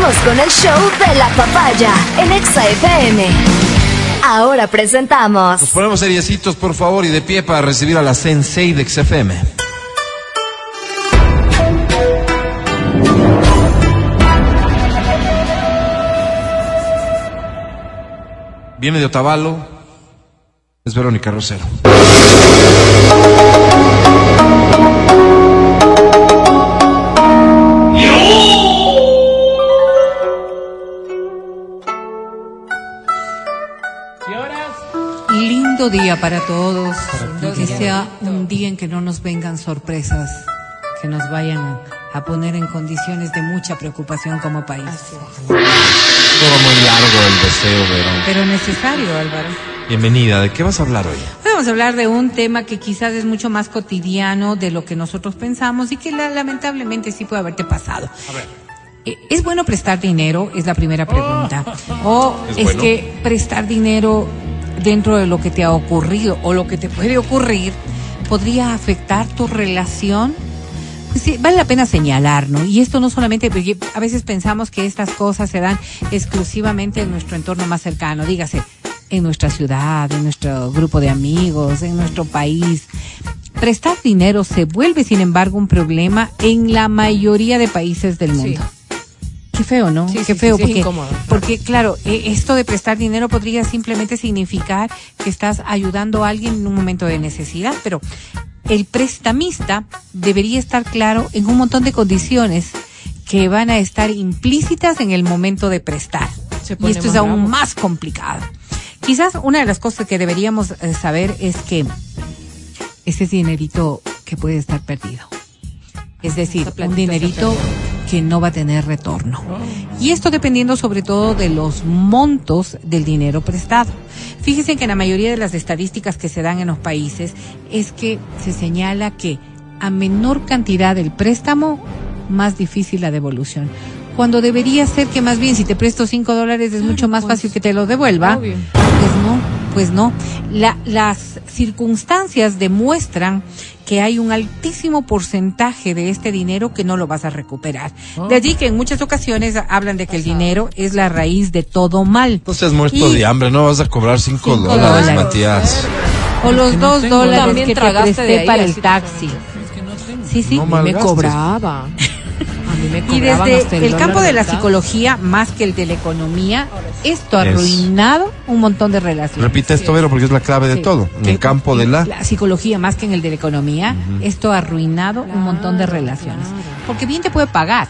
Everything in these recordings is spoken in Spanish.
Con el show de la papaya en Exa FM. Ahora presentamos. Nos ponemos seriecitos, por favor, y de pie para recibir a la Sensei de XFM. Viene de Otavalo. Es Verónica Rosero. Lindo día para todos. que sea un día en que no nos vengan sorpresas, que nos vayan a poner en condiciones de mucha preocupación como país. Todo muy largo el deseo, Verón. Pero necesario, Álvaro. Bienvenida. ¿De qué vas a hablar hoy? Vamos a hablar de un tema que quizás es mucho más cotidiano de lo que nosotros pensamos y que la- lamentablemente sí puede haberte pasado. Eh, ¿Es bueno prestar dinero? Es la primera pregunta. O ¿Es es, bueno? que prestar dinero dentro de lo que te ha ocurrido o lo que te puede ocurrir podría afectar tu relación? Pues sí, vale la pena señalar, ¿no? Y esto no solamente, porque a veces pensamos que estas cosas se dan exclusivamente en nuestro entorno más cercano, dígase, en nuestra ciudad, en nuestro grupo de amigos, en nuestro país. Prestar dinero se vuelve, sin embargo, un problema en la mayoría de países del mundo. Qué feo, ¿no? Sí, Qué sí, feo, sí, porque, incómodo, claro. porque claro, eh, esto de prestar dinero podría simplemente significar que estás ayudando a alguien en un momento de necesidad, pero el prestamista debería estar claro en un montón de condiciones que van a estar implícitas en el momento de prestar. Y esto es aún bravo. más complicado. Quizás una de las cosas que deberíamos eh, saber es que ese es dinerito que puede estar perdido. Es decir, un dinerito que no va a tener retorno. Y esto dependiendo sobre todo de los montos del dinero prestado. Fíjense que en la mayoría de las estadísticas que se dan en los países es que se señala que a menor cantidad del préstamo, más difícil la devolución. Cuando debería ser que más bien si te presto cinco dólares es mucho más pues, fácil que te lo devuelva. obvio. Pues no, pues no. La- las circunstancias demuestran que hay un altísimo porcentaje de este dinero que no lo vas a recuperar. De allí que en muchas ocasiones hablan de que el dinero es la raíz de todo mal. No seas muerto Y- de hambre, no vas a cobrar cinco, Cinco dólares, dólares. Matías. O los no dos tengo. dólares También que te de ahí, para el taxi. Es que no. Sí, sí. No A mí me cobraba. A mí me Y desde hasta el, dólar campo de la mitad. psicología, más que el de la economía, esto ha Es. arruinado un montón de relaciones. Repite esto, Vero, porque es la clave de todo. En el campo de la... La psicología, más que en el de la economía, esto ha arruinado un montón de relaciones. Porque bien te puede pagar,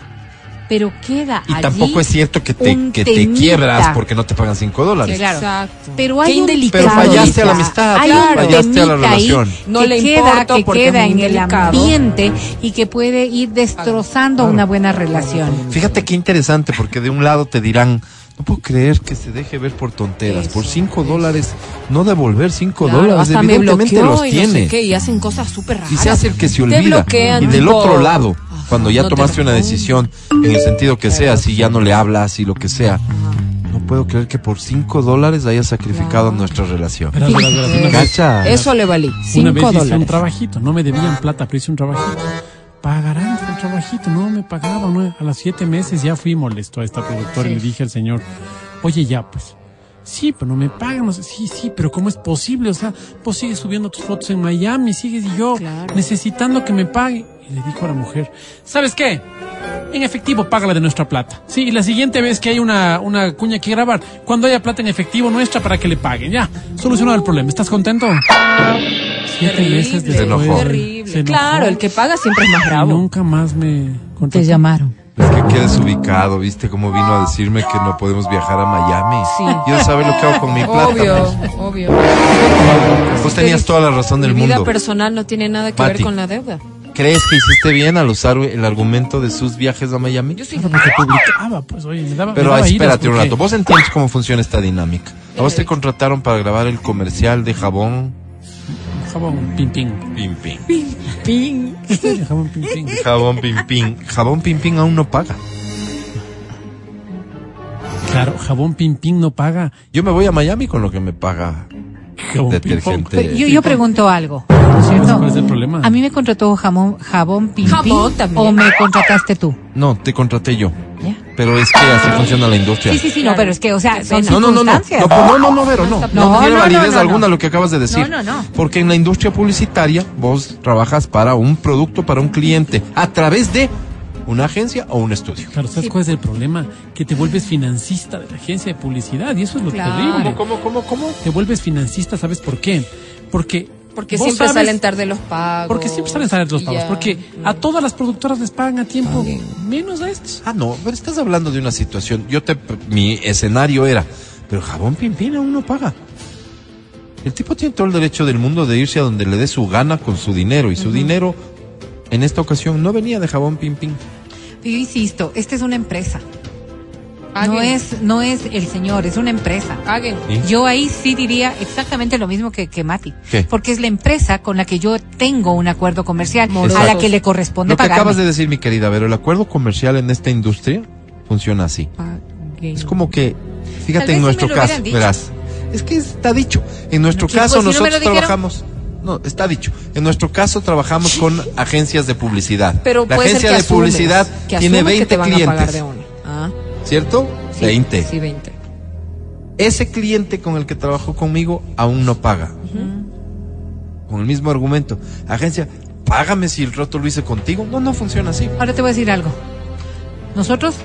pero queda Y allí tampoco es cierto que te, que te quiebras porque no te pagan cinco dólares. Claro. Exacto. Pero hay Qué un. Pero fallaste a la amistad, hay claro. fallaste a la ahí relación. No que le queda, importo que queda en el ambiente y que puede ir destrozando una buena relación. Fíjate qué interesante, porque de un lado te dirán, no puedo creer que se deje ver por tonteras. Por cinco dólares, no devolver cinco Claro, dólares, hasta me evidentemente bloqueó los y tiene. No sé qué, y hacen cosas súper raras. Y se hace el que se Te olvida. bloquean, y del tipo, otro lado, cuando ya no tomaste una decisión, en el sentido que sea, si ya no le hablas y lo que sea, no puedo creer que por cinco dólares haya sacrificado nuestra relación. Verás, verás, verás, una vez- Cacha. Eso le valí. Una Cinco vez hice un dólares. trabajito, no me debían plata, pero hice un trabajito. Pagarán no me pagaban. ¿no? A los siete meses ya fui molesto a esta productora y le dije al señor, oye ya pues, sí, pero no me pagan. Sí, sí, pero ¿cómo es posible? O sea, vos sigues subiendo tus fotos en Miami, sigues y yo Claro. necesitando que me pague. Y le dijo a la mujer, ¿sabes qué? En efectivo, págala de nuestra plata. Sí, y la siguiente vez que hay una, una cuña que grabar, cuando haya plata en efectivo nuestra para que le paguen. Ya, solucionado el problema. ¿Estás contento? Siete meses enojó. Terrible. se enojó. Claro, el que paga siempre es más Y bravo. nunca más me Te contrató. llamaron. Es que quedes ubicado, ¿viste cómo vino a decirme que no podemos viajar a Miami? Sí. Yo saber lo que hago con mi plata. Obvio, pues. obvio. Vos tenías toda la razón del Mi vida mundo. personal no tiene nada que Mati. ver con la deuda. ¿Crees que hiciste bien al usar el argumento de sus viajes a Miami? Yo soy Porque publicaba, pues, oye, me daba. Pero me daba espérate un rato, vos entiendes cómo funciona esta dinámica. A vos te contrataron para grabar el comercial de jabón Jabón, pim, pim. Pim Pim. ping. Sí, Jabón, pim, pim. Jabón Pim Pim. Jabón Pim Pim aún no paga. Claro, jabón, pim, pim no paga. Yo me voy a Miami con lo que me paga Jabón, detergente. Pero yo, yo pregunto algo, ¿no es cierto? ¿Cuál es el problema? A mí me contrató jamón, jabón pim Jabón pim, también. o me contrataste tú. No, te contraté yo. Pero es que así funciona la industria. Sí, sí, sí, no, pero es que, o sea, son. No, no, no, no, no, circunstancias. no, no, no, Vero, no, no, No, tiene no, validez no, no, alguna no. lo que acabas de decir. No, no, no. Porque en la industria publicitaria vos trabajas para un producto, para un cliente, a través de una agencia o un estudio. Claro, ¿sabes cuál es el problema? Que te vuelves financista de la agencia de publicidad y eso es lo Claro. terrible. ¿Cómo, cómo, cómo? Te vuelves financista, ¿sabes por qué? Porque Porque siempre sabes- salen tarde los pagos. Porque siempre salen tarde los pagos. ya. Porque a todas las productoras les pagan a tiempo, menos a estos. Ah, no, pero estás hablando de una situación. Yo te, mi escenario era, pero jabón pimpín aún no paga. El tipo tiene todo el derecho del mundo de irse a donde le dé su gana con su dinero y su dinero en esta ocasión no venía de jabón pimpín. Yo insisto, esta es una empresa. No Paguen. es, no es el señor, es una empresa. ¿Sí? Yo ahí sí diría exactamente lo mismo que, que Mati. ¿Qué? Porque es la empresa con la que yo tengo un acuerdo comercial a la que le corresponde Lo que pagarme. acabas de decir, mi querida, pero el acuerdo comercial en esta industria funciona así. Paguen. Es como que, fíjate en nuestro caso, verás. Es que está dicho. En nuestro Pues, caso si no lo nosotros trabajamos. No, está dicho. En nuestro caso trabajamos con agencias de publicidad. Pero la agencia de publicidad tiene asumes 20 que te van a pagar clientes. Ah, ¿cierto? sí, 20. Sí, 20. Ese cliente con el que trabajó conmigo aún no paga. Con el mismo argumento. Agencia, págame si el roto lo hice contigo. No, no funciona así. Ahora te voy a decir algo. Nosotros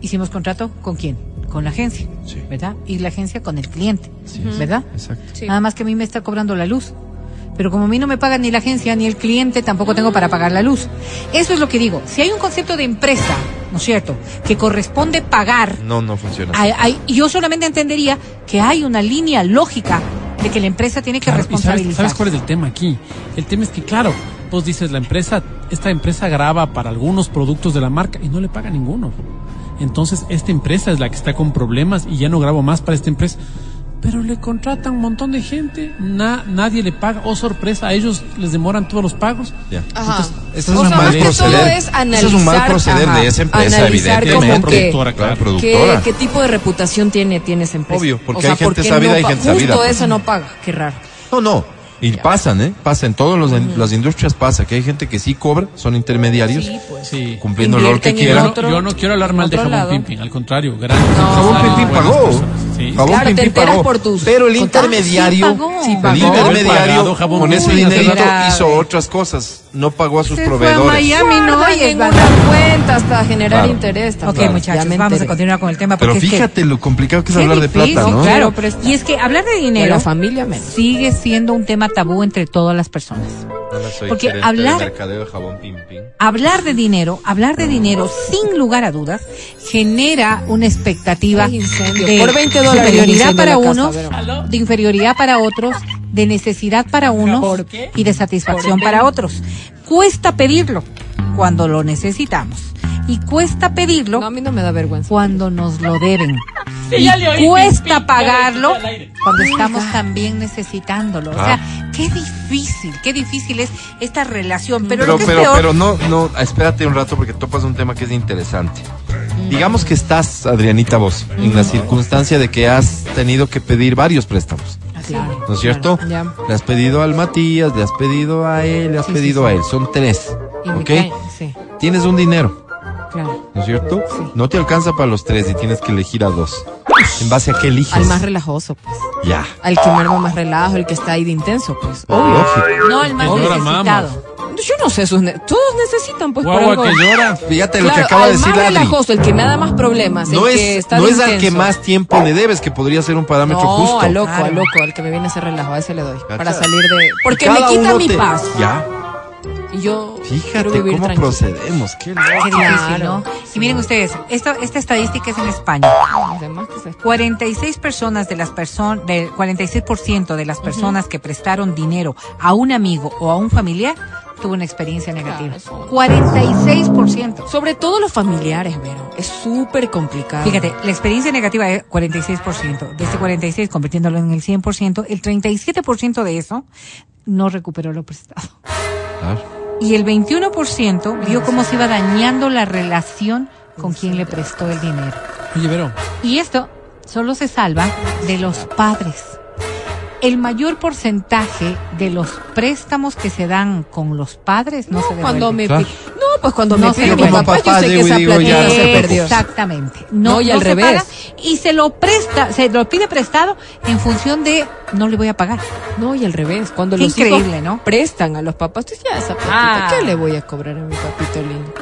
hicimos contrato con quién? Con la agencia, Sí. ¿verdad? Y la agencia con el cliente, Sí, ¿verdad? Exacto. Sí. Nada más que a mí me está cobrando la luz. Pero como a mí no me paga ni la agencia ni el cliente, tampoco tengo para pagar la luz. Eso es lo que digo. Si hay un concepto de empresa, ¿no es cierto?, que corresponde pagar, No, no funciona hay- hay- yo solamente entendería que hay una línea lógica de que la empresa tiene que Claro, ¿y sabes, responsabilizar. sabes cuál es el tema aquí? El tema es que, claro, vos dices, la empresa, esta empresa graba para algunos productos de la marca y no le paga ninguno. Entonces, esta empresa es la que está con problemas y ya no grabo más para esta empresa. Pero le contratan un montón de gente, na- nadie le paga. Oh, sorpresa, a ellos les demoran todos los pagos. Ya. Ajá. Ese O es un sea, mal proceder. es Ese es un mal analizar, proceder ajá, de esa empresa, analizar evidentemente. productora, claro. Claro, ¿Qué, productora. qué tipo de reputación tiene, tiene esa empresa? Obvio, porque O sea, hay gente ¿por qué sabida no y gente sabida, Justo eso no paga, qué raro. No, no. Y pasan, ¿eh? Pasa en todas las industrias pasa que hay gente que sí cobra, son intermediarios, Sí, pues. Sí. cumpliendo el rol que quieran. yo no quiero hablar mal de Jabón. Pimpin, al contrario, gran Jabón empresario, Pimpín buenas pagó. personas. Jabón Claro, te Pimpín enteras pagó. por tus Pero el intermediario, Sí, pagó. Sí, el pagó. intermediario Pagado, Jabón con ese dinerito grave. hizo otras cosas, no pagó a sus Se fue a proveedores. Miami, no, Guardan oye, en va- una cuenta hasta generar Claro. interés. Ok, muchachos, vamos a continuar con el tema. Pero porque es que- fíjate lo complicado que es hablar de plata, ¿no? claro. Y es que hablar de dinero la familia menos. sigue siendo un tema tabú entre todas las personas. Porque hablar- mercadeo de jabón Pimpín. Hablar de dinero, hablar de dinero sin lugar a dudas genera una expectativa Hay de Por 20 dólares superioridad incendio para casa, unos, de inferioridad para otros, de necesidad para unos y de satisfacción para otros. Cuesta pedirlo cuando lo necesitamos y cuesta pedirlo No, a mí no me da vergüenza. cuando nos lo deben. Sí, ya le oí, y cuesta pagarlo cuando estamos también necesitándolo. O Ah. sea, qué difícil, qué difícil es esta relación. Pero, Pero, lo que pero, es peor, pero no, no, espérate un rato porque topas un tema que es interesante. Digamos que estás, Adrianita, vos, en la circunstancia de que has tenido que pedir varios préstamos, Claro. ¿no es cierto? Le has pedido al Matías, le has pedido a él, le has Sí, pedido sí. a él. Son tres, Y ¿ok? caen, Sí, Tienes un dinero, claro. ¿no es cierto? Sí. No te alcanza para los tres y tienes que elegir a dos. ¿En base a qué eliges? Al más relajoso, pues. Ya. Al que me arma más relajo, el que está ahí de intenso, pues. Lógico. no el más Señora necesitado. Yo no sé, sus ne- todos necesitan, pues, por Guagua algo. que llora. Fíjate lo Claro, que acaba de decir Adri. relajoso, el que me da más problemas, No el que es, está no es al que intenso. más tiempo le debes, que podría ser un parámetro no, justo. al loco, Claro. al loco, al que me viene a hacer relajo, a ese le doy. Para salir de... Porque me quita mi te- paz. Ya. Y yo Fíjate vivir cómo tranquilo. procedemos. Qué loco. Qué difícil, Claro. ¿no? Y miren ustedes, esto, esta estadística es en España. Además que se- 46 personas de las personas, del 46% de las personas que prestaron dinero a un amigo o a un familiar tuvo una experiencia negativa. eso. 46%. Sobre todo los familiares, Vero. Es súper complicado. Fíjate, la experiencia negativa es 46%. De este 46, convirtiéndolo en el 100%, el 37% de eso no recuperó lo prestado. Claro. Y el 21% vio cómo se iba dañando la relación con quien le prestó el dinero. Oye, Y esto solo se salva de los padres. El mayor porcentaje de los préstamos que se dan con los padres no, se devuelven. Cuando me Claro. Pues cuando No me se pide mi papá, yo sé que esa platita se perdió. Exactamente. No, y al se revés. paga y se lo presta, se lo pide prestado en función de no le voy a pagar. No, y al revés, cuando Qué los increíble, hijos ¿no? prestan a los papás, tú dices, ya esa platita, Ah. ¿qué le voy a cobrar a mi papito lindo?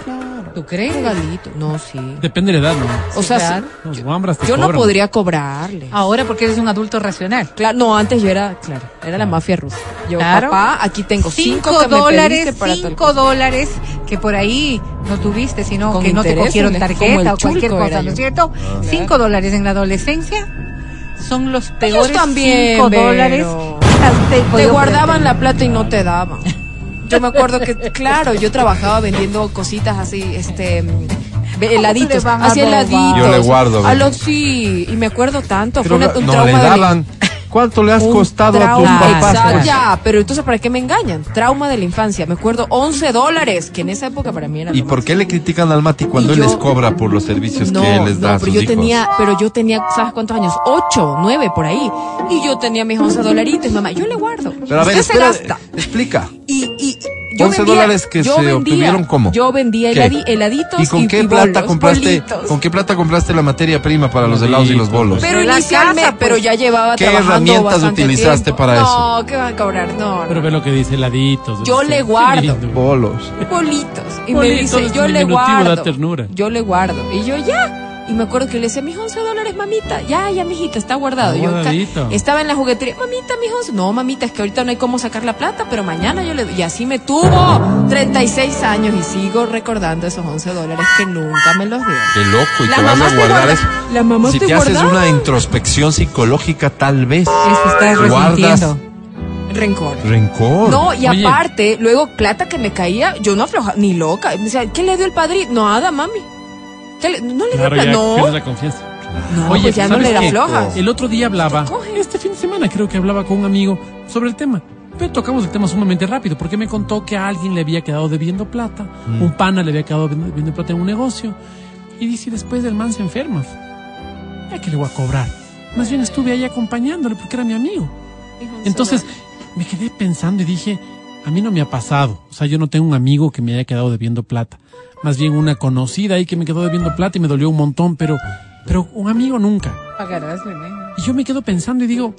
¿Tú crees? Regalito. No, sí. Depende de la edad, ¿no? O Sí, sea, claro. Los te yo no podría cobrarle. Ahora porque eres un adulto racional. Claro, no, antes yo era, claro, era la mafia rusa. Yo, Claro. papá, aquí tengo cinco, Cinco que dólares, para cinco dólares que por ahí no tuviste, sino Con que no te cogieron tarjeta o cualquier cosa, ¿no es cierto? Cinco dólares en la adolescencia son los peores también, cinco dólares. Te guardaban la plata y no te daban. Yo me acuerdo que, claro, yo trabajaba vendiendo cositas así, este, heladitos, así heladitos. Yo le guardo, A los sí, y me acuerdo tanto, Pero fue una- un no trauma le daban. ¿Cuánto le has un costado a tus trauma, papás? exacto, pues? Ya, pero entonces, ¿para qué me engañan? Trauma de la infancia. Me acuerdo 11 dólares, que en esa época para mí era ¿Y por qué le critican al Mati cuando Y él yo- les cobra por los servicios No, que él les da no, a sus pero yo hijos? tenía, pero yo tenía, ¿sabes cuántos años? Ocho, nueve, por ahí. Y yo tenía mis 11 dolaritos, mamá. Yo le guardo. Pero a ver, Usted se espera, gasta. explica. Y yo 11 vendía- dólares que yo se vendía- obtuvieron, ¿cómo? Yo vendía ¿Qué? heladi- heladitos ¿Y con qué y plata bolos, compraste? bolitos. ¿Con qué plata compraste la materia prima para los helados y los bolos? Pero inicialmente, casa, pues. pero ya llevaba ¿Qué herramientas utilizaste tiempo. para eso? No, ¿qué van a cobrar? No, Pero ve lo que dice heladitos. Yo dice, le qué guardo. lindo. Bolos. bolitos. Y me dice, yo le guardo. ternura. Yo le guardo. Y yo ya. Y me acuerdo que le decía, mis 11 dólares, mamita. Ya, ya, mijita, está guardado. Está Yo estaba en la juguetería, mamita, mis 11. No, mamita, es que ahorita no hay cómo sacar la plata, pero mañana yo le doy. Y así me tuvo 36 años y sigo recordando esos 11 dólares que nunca me los dio. Qué loco, y La te vas mamá a te guardar la mamá si te te haces una introspección psicológica, tal vez. Eso estás Guardas resintiendo. Rencor. rencor. No, y Oye. aparte, luego plata que me caía, yo no aflojaba, ni loca. Me decía, ¿qué le dio el padrino? Nada, mami. ¿Qué le- no le dio Claro, plata, ya no. pierdes la confianza. No, Oye, pues ya no ¿sabes le da qué? flojas. El otro día hablaba, este fin de semana creo que hablaba con un amigo sobre el tema. Pero tocamos el tema sumamente rápido, porque me contó que a alguien le había quedado debiendo plata, Mm. un pana le había quedado debiendo plata en un negocio, y dice, "Y después del man se enferma. ¿Ya que le voy a cobrar? Más bien estuve ahí acompañándole porque era mi amigo. Entonces me quedé pensando y dije, a mí no me ha pasado. O sea, yo no tengo un amigo que me haya quedado debiendo plata. Más bien una conocida ahí que me quedó debiendo plata y me dolió un montón, pero, pero un amigo nunca. Pagarás. Y yo me quedo pensando y digo,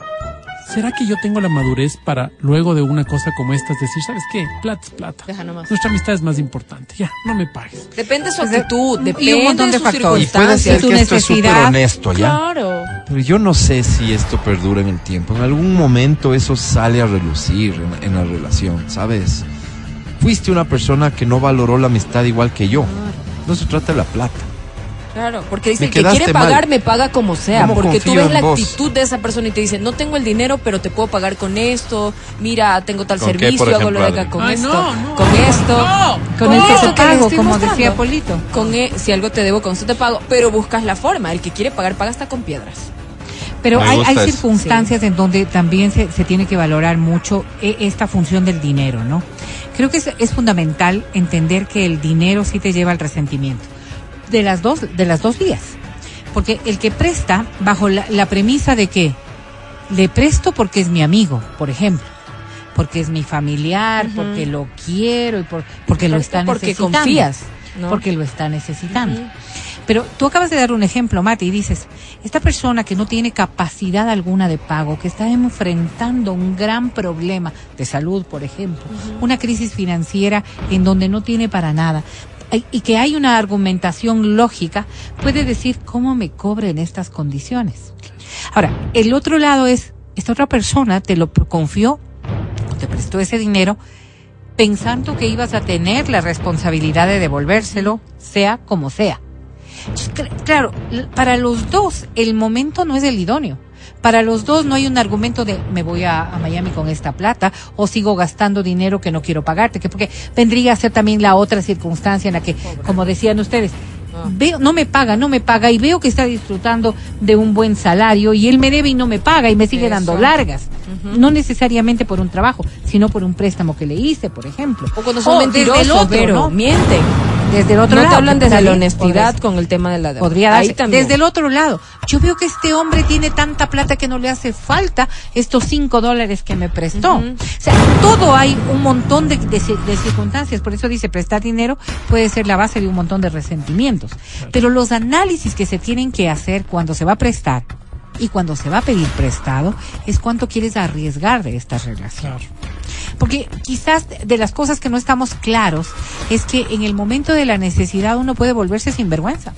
¿será que yo tengo la madurez para luego de una cosa como esta decir, ¿sabes qué? Plata es plata. Deja nomás. Nuestra amistad es más importante. Ya, no me pagues. Depende de su de- actitud, y depende un montón de factores. Y puede ser tu que esto es súper necesidad. honesto, ¿ya? Claro. Pero yo no sé si esto perdura en el tiempo. En algún momento eso sale a relucir en, en la relación, ¿sabes? Fuiste una persona que no valoró la amistad igual que yo. No se trata de la plata. Claro, porque dice el que quiere mal. pagar me paga como sea, ¿Cómo porque tú ves la vos? actitud de esa persona y te dice, no tengo el dinero, pero te puedo pagar con esto, mira, tengo tal ¿Con qué, servicio, hago lo de acá con Ay, esto, no, no, con esto, no. Con el que esto te pago, como mostrando. decía Polito. Con e- si algo te debo, con eso te pago, pero buscas la forma, el que quiere pagar paga hasta con piedras. Pero Me hay, hay circunstancias en donde también se, se tiene que valorar mucho eh, esta función del dinero, ¿no? Creo que es, es fundamental entender que el dinero sí te lleva al resentimiento. De las dos, de las dos vías. Porque el que presta, bajo la, la premisa de que le presto porque es mi amigo, por ejemplo. Porque es mi familiar, porque lo quiero y por- porque lo está Porque necesitando. confías, ¿no? Porque lo está necesitando. Pero tú acabas de dar un ejemplo, Mati, y dices, esta persona que no tiene capacidad alguna de pago, que está enfrentando un gran problema de salud, por ejemplo, una crisis financiera en donde no tiene para nada, y que hay una argumentación lógica, puede decir cómo me cobre en estas condiciones. Ahora, el otro lado es, esta otra persona te lo confió o te prestó ese dinero pensando que ibas a tener la responsabilidad de devolvérselo, sea como sea. Claro, para los dos el momento no es el idóneo. Para los dos no hay un argumento de me voy a, a Miami con esta plata o sigo gastando dinero que no quiero pagarte, que porque vendría a ser también la otra circunstancia en la que, como decían ustedes, veo, no me paga, no me paga y veo que está disfrutando de un buen salario y él me debe y no me paga y me sigue Eso. dando largas. No necesariamente por un trabajo, sino por un préstamo que le hice, por ejemplo. O cuando son O desde mentirosos, el otro, pero ¿no? mienten. Desde el otro no lado. te hablan desde la honestidad con el tema de la deuda. Podría Ahí darse. también. Desde el otro lado, yo veo que este hombre tiene tanta plata que no le hace falta estos cinco dólares que me prestó. O sea, todo hay un montón de, de ci- de circunstancias. Por eso dice, prestar dinero puede ser la base de un montón de resentimientos. Pero los análisis que se tienen que hacer cuando se va a prestar y cuando se va a pedir prestado es cuánto quieres arriesgar de esta relación. Claro. Porque quizás de las cosas que no estamos claros es que en el momento de la necesidad uno puede volverse sinvergüenza.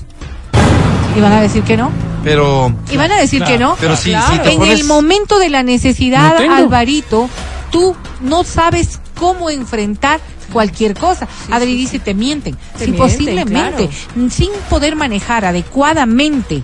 Y van a decir que no. Pero, Y van a decir Claro, que no. pero sí, claro. sí te En pones... el momento de la necesidad, No. Alvarito, tú no sabes cómo enfrentar cualquier cosa. Adri dice, te mienten. Te sí, mienten, posiblemente. Sin poder manejar adecuadamente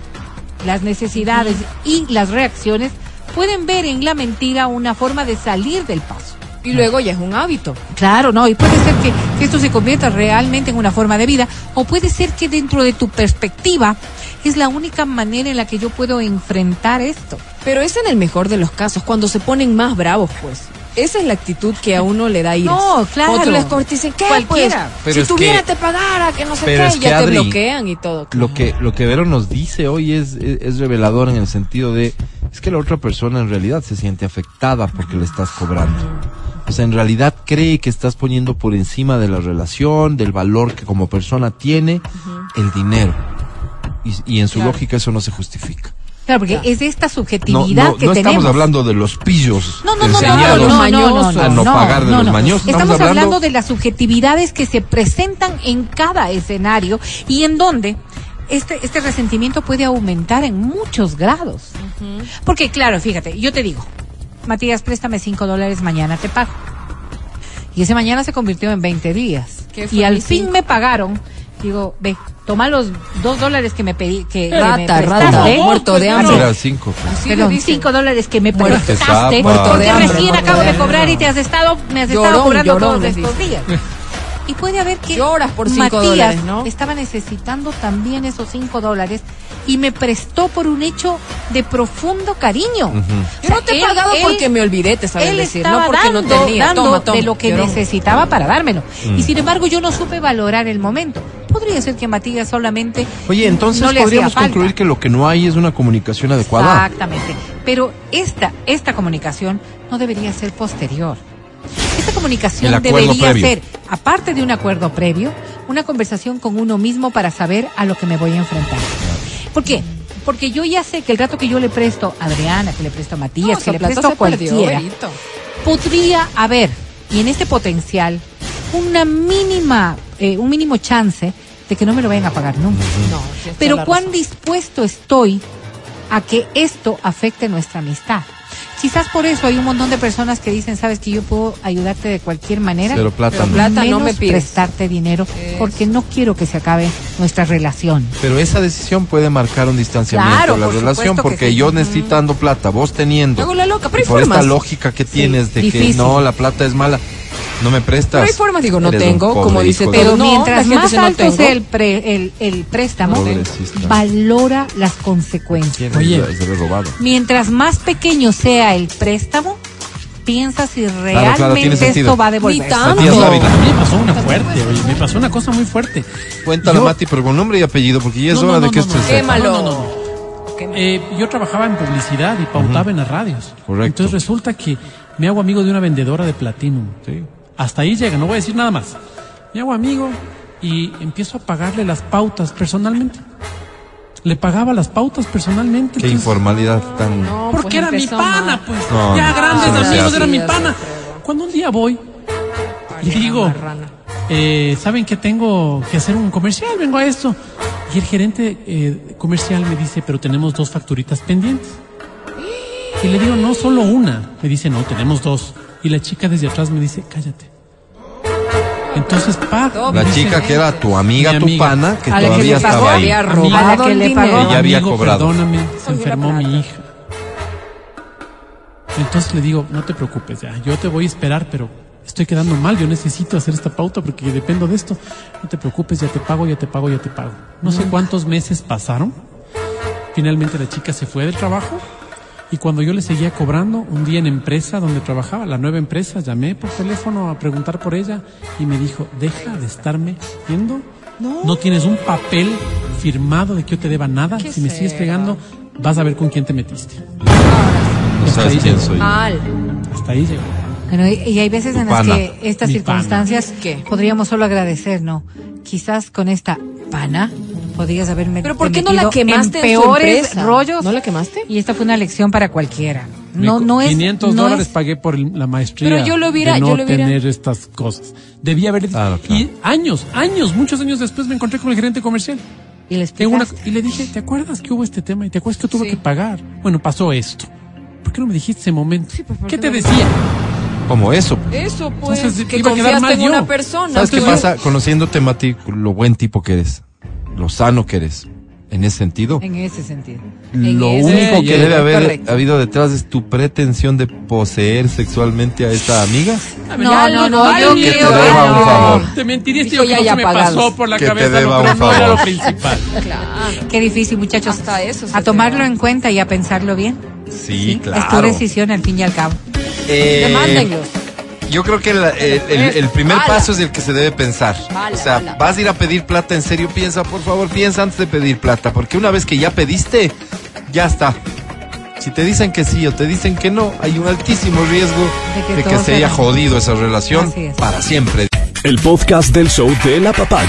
las necesidades y las reacciones, pueden ver en la mentira una forma de salir del paso. Y luego ya es un hábito. Claro, no, y puede ser que, que esto se convierta realmente en una forma de vida, o puede ser que dentro de tu perspectiva es la única manera en la que yo puedo enfrentar esto. Pero es en el mejor de los casos, cuando se ponen más bravos, pues. Esa es la actitud que a uno le da ira. No, claro. Cuando tú les cortas y dicen, ¿qué? Cualquiera. Pues, Pero si tuviera que- te pagara, que no sé pero qué, es y que, ya te bloquean y todo. Lo que, lo que Vero nos dice hoy es, es, es revelador en el sentido de, es que la otra persona en realidad se siente afectada porque le estás cobrando. O sea, en realidad cree que estás poniendo por encima de la relación, del valor que como persona tiene, el dinero. Y, y en su Claro. lógica eso no se justifica. Claro, porque es esta No, subjetividad no, que no tenemos. estamos hablando de los pillos No, no, no, no, no, enseñados no, no, no, no, a no pagar de los no. mañosos. Estamos, Estamos hablando... hablando de las subjetividades que se presentan en cada escenario y en donde este, este resentimiento puede aumentar en muchos grados. Porque, claro, fíjate, yo te digo, Matías, préstame cinco dólares, mañana te pago. Y ese mañana se convirtió en 20 días. ¿Qué fue Y al fin cinco? me pagaron. Digo, ve, toma los dos dólares que me pedí, que, que me Rata, rata, prestaste. muerto de hambre. Era cinco. pues. Perdón, cinco dólares que me Muerto prestaste, zapa. porque Muerto de hambre, recién muerto acabo de de cobrar y te has estado, me has estado Llorón, cobrando llorón, todos estos días. Y puede haber que Lloras por cinco Matías dólares, ¿no? estaba necesitando también esos cinco dólares y me prestó por un hecho de profundo cariño. Ujú. O Yo sea, no te he pagado él- porque me olvidé, te saben él decir, no porque dando, no tenía. dando Toma, toma, de lo que llorón. necesitaba para dármelo. Mm. Y sin embargo yo no supe valorar el momento. Podría ser que Matías solamente Oye, entonces no le hacía podríamos falta. concluir que lo que no hay es una comunicación adecuada. Exactamente. Pero esta, esta comunicación no debería ser posterior. Esta comunicación debería previo. ser, aparte de un acuerdo previo, una conversación con uno mismo para saber a lo que me voy a enfrentar. ¿Por qué? Porque yo ya sé que el rato que yo le presto a Adriana, que le presto a Matías, que le presto a perdió, cualquiera, podría haber, y en este potencial, una mínima, eh, un mínimo chance de que no me lo vayan a pagar nunca. No, Pero cuán razón. dispuesto estoy a que esto afecte nuestra amistad. Quizás por eso hay un montón de personas que dicen, sabes que yo puedo ayudarte de cualquier manera, Pero plata Pero plata no me pides. prestarte dinero, Eso. porque no quiero que se acabe nuestra relación. Pero esa decisión puede marcar un distanciamiento Claro, de la por relación porque sí. yo necesitando plata, vos teniendo. Hago la loca, pero y hay por esta lógica que tienes de que no, la plata es mala, no me prestas. Pero hay formas, digo, no tengo, como dice Pero no, mientras más dice, no alto tengo. sea el, pre- el, el préstamo, Pobrecista. valora las consecuencias. ¿Quién Oye. Mientras más pequeño sea el préstamo, piensa si claro, realmente sentido. esto va a devolver. Ni tanto. No, a mí me pasó una fuerte, oye, me pasó una cosa muy fuerte. Cuéntala, Yo- Mati, pero con nombre y apellido, porque ya es No, no, hora no, de que no, esto no. se. Quémalo. No, no, no, no. Eh, yo trabajaba en publicidad y pautaba en las radios. Correcto. Entonces resulta que me hago amigo de una vendedora de Platinum. Sí. Hasta ahí llega, no voy a decir nada más. Me hago amigo y empiezo a pagarle las pautas personalmente. Le pagaba las pautas personalmente. Qué entonces- informalidad tan... No, porque pues era mi pana, mal. pues. No, ya no, grandes amigos, era mi pana. Cuando un día voy y Ay, digo, eh, ¿saben que tengo que hacer un comercial? Vengo a esto. Y el gerente eh, comercial me dice, pero tenemos dos facturitas pendientes. Y le digo, no, solo una. Me dice, no, tenemos dos. Y la chica desde atrás me dice, cállate. Entonces pago. La dice, chica que era tu amiga, Mi tu amiga. pana, que A que todavía pagó, estaba ahí. había A la robado que le pagó. Ella había Amigo, cobrado. Perdóname, se enfermó mi hija. Entonces le digo, no te preocupes, ya, yo te voy a esperar, pero estoy quedando mal, yo necesito hacer esta pauta porque dependo de esto. No te preocupes, ya te pago, ya te pago, ya te pago. No sé cuántos meses pasaron. Finalmente la chica se fue del trabajo Y cuando yo le seguía cobrando, un día en empresa donde trabajaba, la nueva empresa, llamé por teléfono a preguntar por ella y me dijo, deja de estarme viendo. No. tienes un papel firmado de que yo te deba nada. ¿Qué Si me sigues pegando, vas a ver con quién te metiste. No Hasta sabes ahí quién llegó. soy. Mal. Hasta ahí llegó. Bueno, y, y hay veces en las pana. que estas Mi circunstancias ¿Qué? podríamos solo agradecer, ¿no? Quizás con esta pana podrías haberme Pero ¿por qué no la quemaste en en su peores rollos? ¿No la quemaste? Y esta fue una lección para cualquiera. No, no es 500 no dólares es- pagué por la maestría. Pero yo lo hubiera- de no yo lo hubiera- tener estas cosas. Debía haber. Claro, claro. Y años, años, muchos años después me encontré con el gerente comercial. y les En una- y le dije, ¿te acuerdas que hubo este tema? ¿Y te acuerdas que tuve Sí. que pagar? Bueno, pasó esto. ¿Por qué no me dijiste ese momento? Sí, pues, ¿por ¿Qué te decía? Como eso. Eso, pues, Entonces, que iba a quedar confiaste mal en yo. una persona. ¿Sabes qué pues. pasa? Conociéndote, Mati, lo buen tipo que eres, lo sano que eres, en ese sentido. En ese sentido. en Lo ese único que debe haber correcto. habido detrás es tu pretensión de poseer sexualmente a esta amiga. No, no, no, yo Que te creo deba un no. favor. Te mentiría Dijo, tío, que ya, no me pagados. pasó por la Que te cabeza, deba no, pero un no era favor. lo principal. Claro. Qué difícil, muchachos. Hasta eso A te tomarlo da. en cuenta y a pensarlo bien. Sí, Es tu claro. decisión al fin y al cabo. Eh, Demándenlos. Yo creo que la- eh, el, el primer Mala. paso es el que se debe pensar. Mala, o sea, mala. vas a ir a pedir plata, en serio, piensa, por favor, piensa antes de pedir plata, porque una vez que ya pediste, ya está. Si te dicen que sí o te dicen que no, hay un altísimo riesgo De que de que todo se haya jodido esa relación es. para siempre. El podcast del show de la papaya.